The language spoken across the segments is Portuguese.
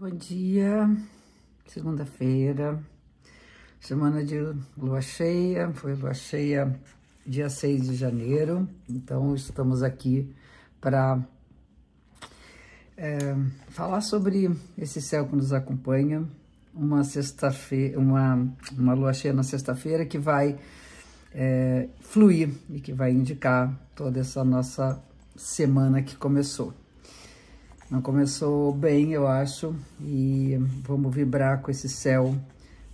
Bom dia, segunda-feira, semana de lua cheia, foi lua cheia dia 6 de janeiro, então estamos aqui para é, falar sobre esse céu que nos acompanha, uma sexta-feira, uma, uma lua cheia na sexta-feira que vai é, fluir e que vai indicar toda essa nossa semana que começou. Não começou bem, eu acho, e vamos vibrar com esse céu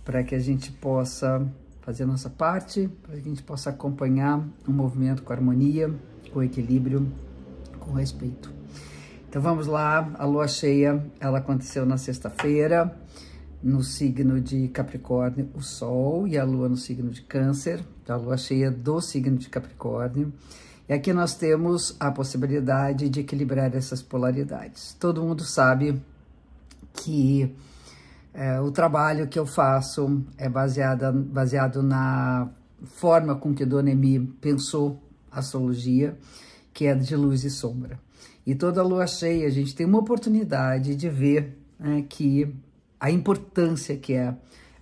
para que a gente possa fazer a nossa parte, para que a gente possa acompanhar um movimento com harmonia, com equilíbrio, com respeito. Então vamos lá, a lua cheia, ela aconteceu na sexta-feira, no signo de Capricórnio, o Sol, e a lua no signo de Câncer, então, a lua cheia do signo de Capricórnio. E aqui nós temos a possibilidade de equilibrar essas polaridades. Todo mundo sabe que é, o trabalho que eu faço é baseado, baseado na forma com que Dona Emi pensou a astrologia, que é de luz e sombra. E toda lua cheia a gente tem uma oportunidade de ver né, que a importância que é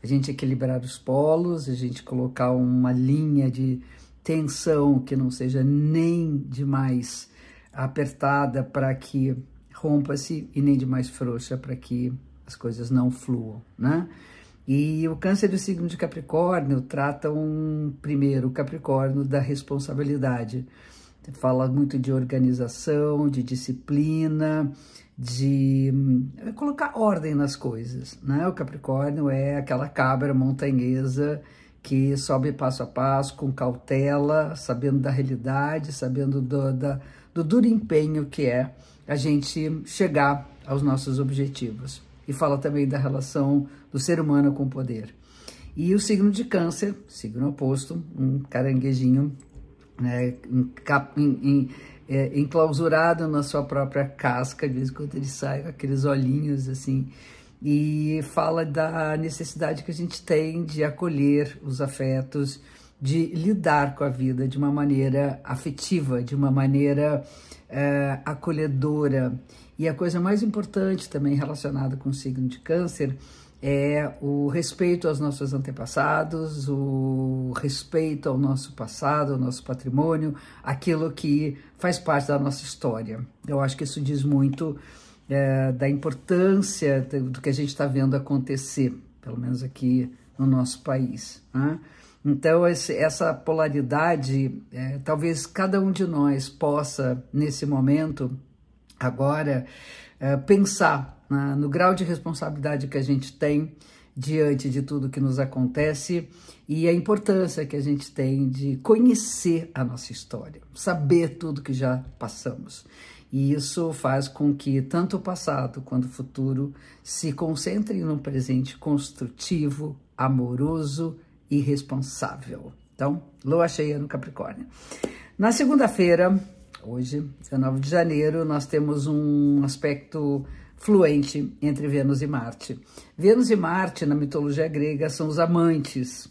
a gente equilibrar os polos, a gente colocar uma linha de tensão que não seja nem demais apertada para que rompa-se e nem demais frouxa para que as coisas não fluam, né? E o câncer do signo de Capricórnio trata um, primeiro, o Capricórnio da responsabilidade. Fala muito de organização, de disciplina, de hum, colocar ordem nas coisas, né? O Capricórnio é aquela cabra montanhesa que sobe passo a passo, com cautela, sabendo da realidade, sabendo do, da, do duro empenho que é a gente chegar aos nossos objetivos. E fala também da relação do ser humano com o poder. E o signo de câncer, signo oposto, um caranguejinho né, é, enclausurado na sua própria casca, de vez em quando ele sai com aqueles olhinhos assim, e fala da necessidade que a gente tem de acolher os afetos, de lidar com a vida de uma maneira afetiva, de uma maneira é, acolhedora. E a coisa mais importante também relacionada com o signo de câncer é o respeito aos nossos antepassados, o respeito ao nosso passado, ao nosso patrimônio, aquilo que faz parte da nossa história. Eu acho que isso diz muito é, da importância do que a gente está vendo acontecer, pelo menos aqui no nosso país. Né? Então, esse, essa polaridade, é, talvez cada um de nós possa, nesse momento, agora, é, pensar né, no grau de responsabilidade que a gente tem diante de tudo que nos acontece e a importância que a gente tem de conhecer a nossa história, saber tudo que já passamos. E isso faz com que tanto o passado quanto o futuro se concentrem num presente construtivo, amoroso e responsável. Então, lua cheia no Capricórnio. Na segunda-feira, hoje, 19 de janeiro, nós temos um aspecto fluente entre Vênus e Marte. Vênus e Marte, na mitologia grega, são os amantes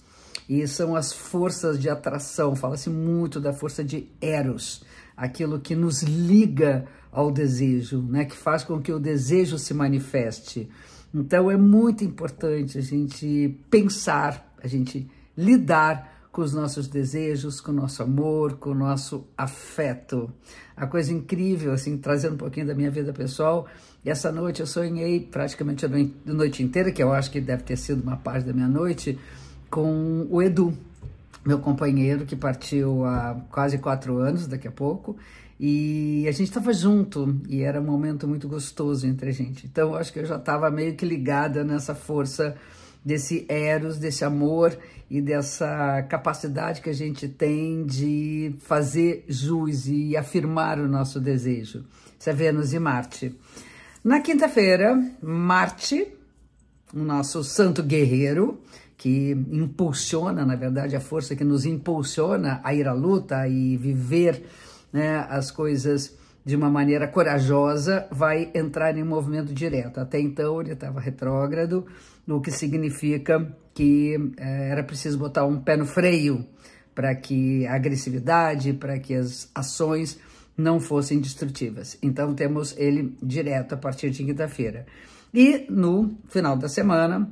e são as forças de atração. Fala-se muito da força de Eros aquilo que nos liga ao desejo, né? que faz com que o desejo se manifeste. Então é muito importante a gente pensar, a gente lidar com os nossos desejos, com o nosso amor, com o nosso afeto. A coisa incrível, assim, trazendo um pouquinho da minha vida pessoal, essa noite eu sonhei praticamente a noite inteira, que eu acho que deve ter sido uma parte da minha noite, com o Edu, meu companheiro que partiu há quase quatro anos, daqui a pouco, e a gente estava junto e era um momento muito gostoso entre a gente. Então, acho que eu já estava meio que ligada nessa força desse eros, desse amor e dessa capacidade que a gente tem de fazer jus e afirmar o nosso desejo. Isso é Vênus e Marte. Na quinta-feira, Marte, o nosso santo guerreiro, que impulsiona, na verdade, a força que nos impulsiona a ir à luta e viver né, as coisas de uma maneira corajosa, vai entrar em movimento direto. Até então ele estava retrógrado, o que significa que é, era preciso botar um pé no freio para que a agressividade, para que as ações não fossem destrutivas. Então temos ele direto a partir de quinta-feira. E no final da semana,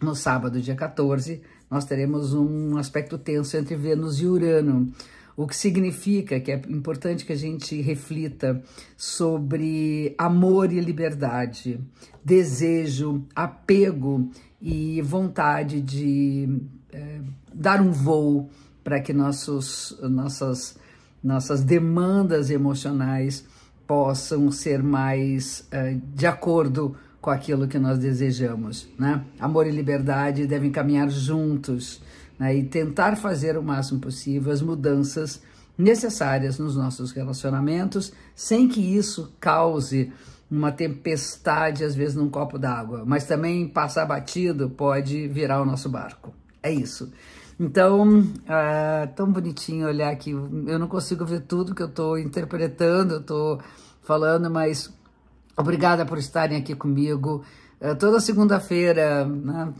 no sábado, dia 14, nós teremos um aspecto tenso entre Vênus e Urano, o que significa que é importante que a gente reflita sobre amor e liberdade, desejo, apego e vontade de é, dar um voo para que nossos, nossas, nossas demandas emocionais possam ser mais é, de acordo com aquilo que nós desejamos, né? Amor e liberdade devem caminhar juntos, né? E tentar fazer o máximo possível as mudanças necessárias nos nossos relacionamentos, sem que isso cause uma tempestade, às vezes, num copo d'água. Mas também passar batido pode virar o nosso barco. É isso. Então, é tão bonitinho olhar aqui. Eu não consigo ver tudo que eu estou interpretando, eu estou falando, mas obrigada por estarem aqui comigo. É, toda segunda-feira, né?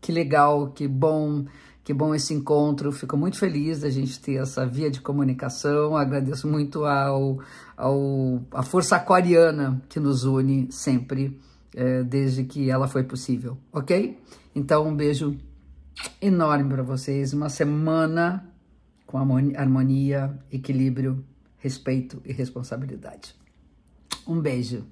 que legal, que bom que bom esse encontro, fico muito feliz da gente ter essa via de comunicação. Agradeço muito ao, ao a força aquariana que nos une sempre, é, desde que ela foi possível, ok? Então, um beijo enorme para vocês. Uma semana com harmonia, equilíbrio, respeito e responsabilidade. Um beijo.